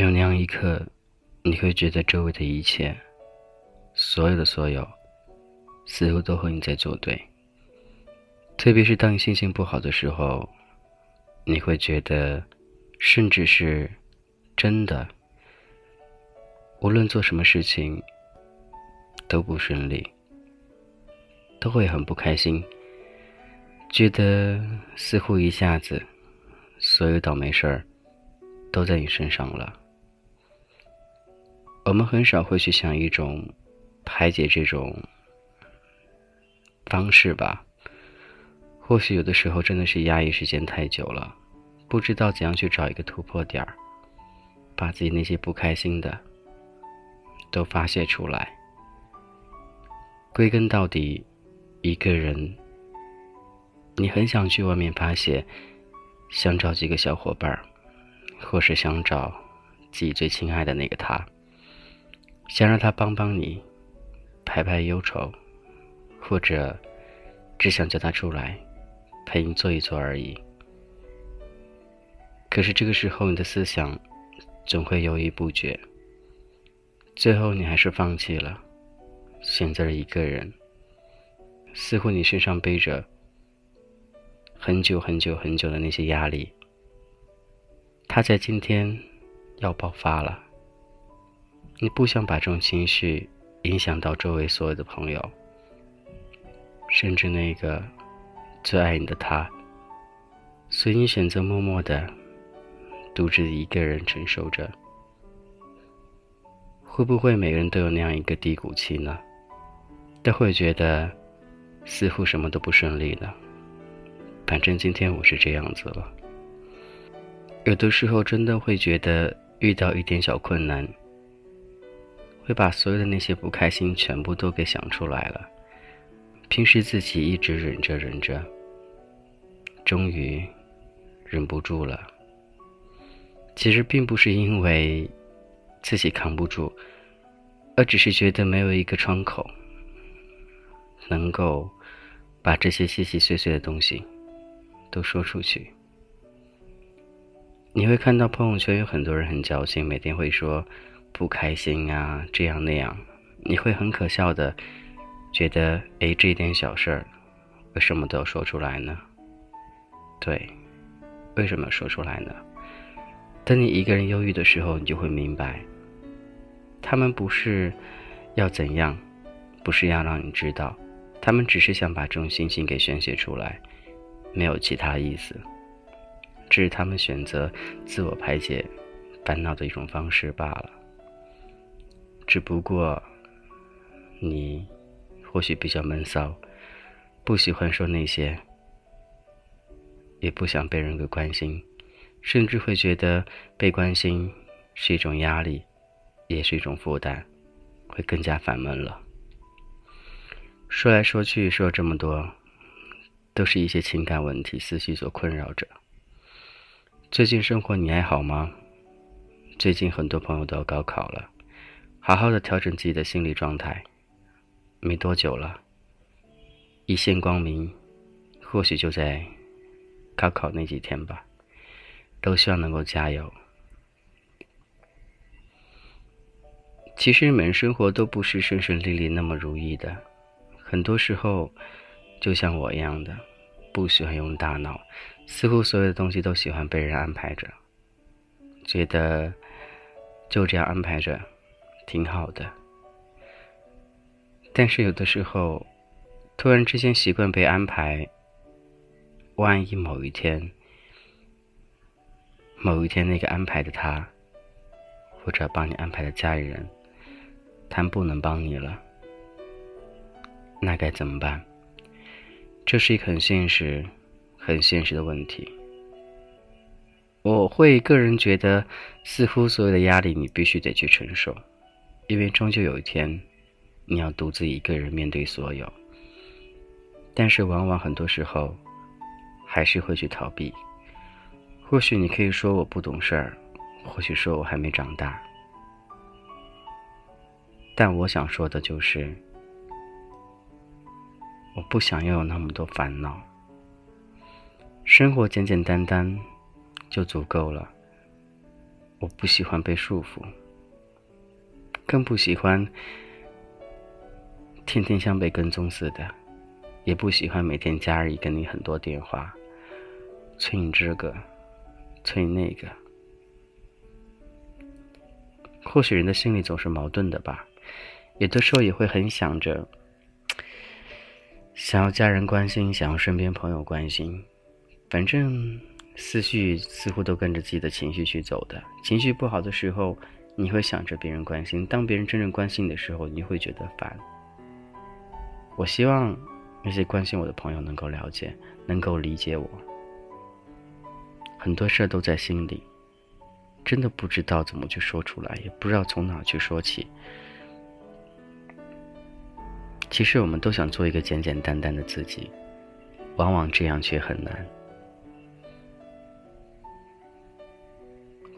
有那样一刻，你会觉得周围的一切，所有的所有，似乎都和你在作对。特别是当你心情不好的时候，你会觉得，甚至是真的，无论做什么事情都不顺利，都会很不开心，觉得似乎一下子，所有倒霉事儿都在你身上了。我们很少会去想一种排解这种方式吧。或许有的时候真的是压抑时间太久了，不知道怎样去找一个突破点儿，把自己那些不开心的都发泄出来。归根到底，一个人，你很想去外面发泄，想找几个小伙伴儿，或是想找自己最亲爱的那个他。想让他帮帮你，排排忧愁，或者只想叫他出来陪你坐一坐而已。可是这个时候，你的思想总会犹豫不决，最后你还是放弃了，选择了一个人。似乎你身上背着很久很久很久的那些压力，他在今天要爆发了。你不想把这种情绪影响到周围所有的朋友，甚至那个最爱你的他，所以你选择默默的独自一个人承受着。会不会每个人都有那样一个低谷期呢？都会觉得似乎什么都不顺利了。反正今天我是这样子了。有的时候真的会觉得遇到一点小困难。会把所有的那些不开心全部都给想出来了。平时自己一直忍着忍着，终于忍不住了。其实并不是因为自己扛不住，而只是觉得没有一个窗口，能够把这些细细碎碎的东西都说出去。你会看到朋友圈有很多人很矫情，每天会说。不开心啊，这样那样，你会很可笑的，觉得哎，这点小事儿，为什么都要说出来呢？对，为什么说出来呢？当你一个人忧郁的时候，你就会明白，他们不是要怎样，不是要让你知道，他们只是想把这种心情给宣泄出来，没有其他意思，这是他们选择自我排解烦恼的一种方式罢了。只不过，你或许比较闷骚，不喜欢说那些，也不想被人给关心，甚至会觉得被关心是一种压力，也是一种负担，会更加烦闷了。说来说去说这么多，都是一些情感问题，思绪所困扰着。最近生活你还好吗？最近很多朋友都要高考了。好好的调整自己的心理状态，没多久了，一线光明，或许就在高考那几天吧。都希望能够加油。其实，每人生活都不是顺顺利利那么如意的，很多时候，就像我一样的，不喜欢用大脑，似乎所有的东西都喜欢被人安排着，觉得就这样安排着。挺好的，但是有的时候，突然之间习惯被安排，万一某一天，某一天那个安排的他，或者帮你安排的家里人，他们不能帮你了，那该怎么办？这是一个很现实、很现实的问题。我会个人觉得，似乎所有的压力你必须得去承受。因为终究有一天，你要独自一个人面对所有。但是往往很多时候，还是会去逃避。或许你可以说我不懂事儿，或许说我还没长大。但我想说的就是，我不想拥有那么多烦恼。生活简简单单就足够了。我不喜欢被束缚，更不喜欢天天像被跟踪似的，也不喜欢每天家里跟你很多电话，催你这个，催那个。或许人的心里总是矛盾的吧，有的时候也会很想着，想要家人关心，想要身边朋友关心，反正。思绪似乎都跟着自己的情绪去走的。情绪不好的时候，你会想着别人关心；当别人真正关心你的时候，你会觉得烦。我希望那些关心我的朋友能够了解，能够理解我。很多事儿都在心里，真的不知道怎么去说出来，也不知道从哪去说起。其实我们都想做一个简简单单的自己，往往这样却很难。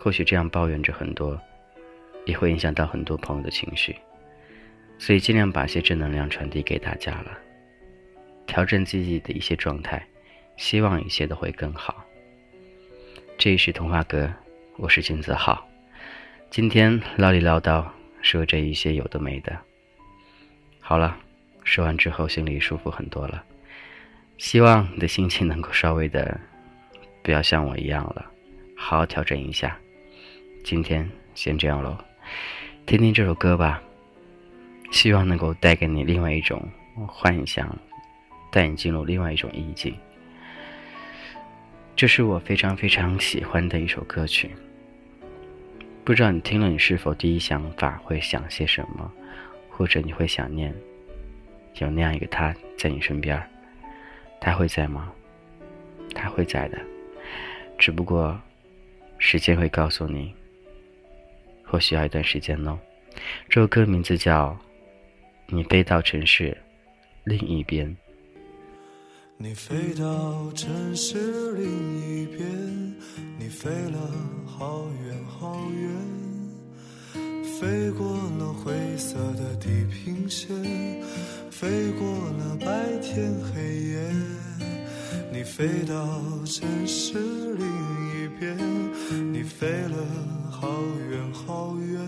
或许这样抱怨着很多，也会影响到很多朋友的情绪，所以尽量把些正能量传递给大家了，调整自己的一些状态，希望一切都会更好。这里是童话哥，我是金子浩，今天唠里唠叨说这一些有的没的，好了，说完之后心里舒服很多了，希望你的心情能够稍微的，不要像我一样了，好好调整一下。今天先这样喽，听听这首歌吧，希望能够带给你另外一种幻想，带你进入另外一种意境。这是我非常非常喜欢的一首歌曲，不知道你听了，你是否第一想法会想些什么，或者你会想念有那样一个他在你身边他会在吗？他会在的，只不过时间会告诉你。或需要一段时间呢。这首歌名字叫《你飞到城市另一边》。你飞到城市另一边，你飞了好远好远，飞过了灰色的地平线，飞过了白天黑夜。你飞到城市另一边，你飞了。好远好远，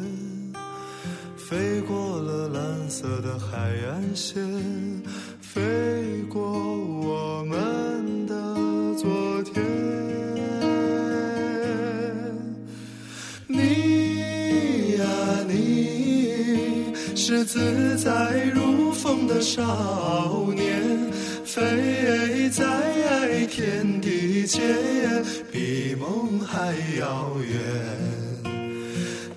飞过了蓝色的海岸线，飞过我们的昨天。你呀，你是自在如风的少年，飞在天地间，比梦还遥远。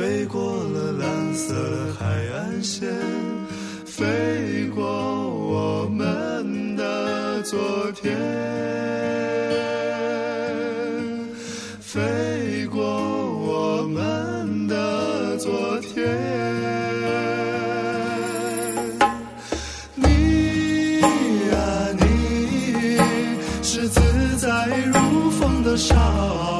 飞过了蓝色海岸线，飞过我们的昨天，飞过我们的昨天。你呀，你是自在如风的少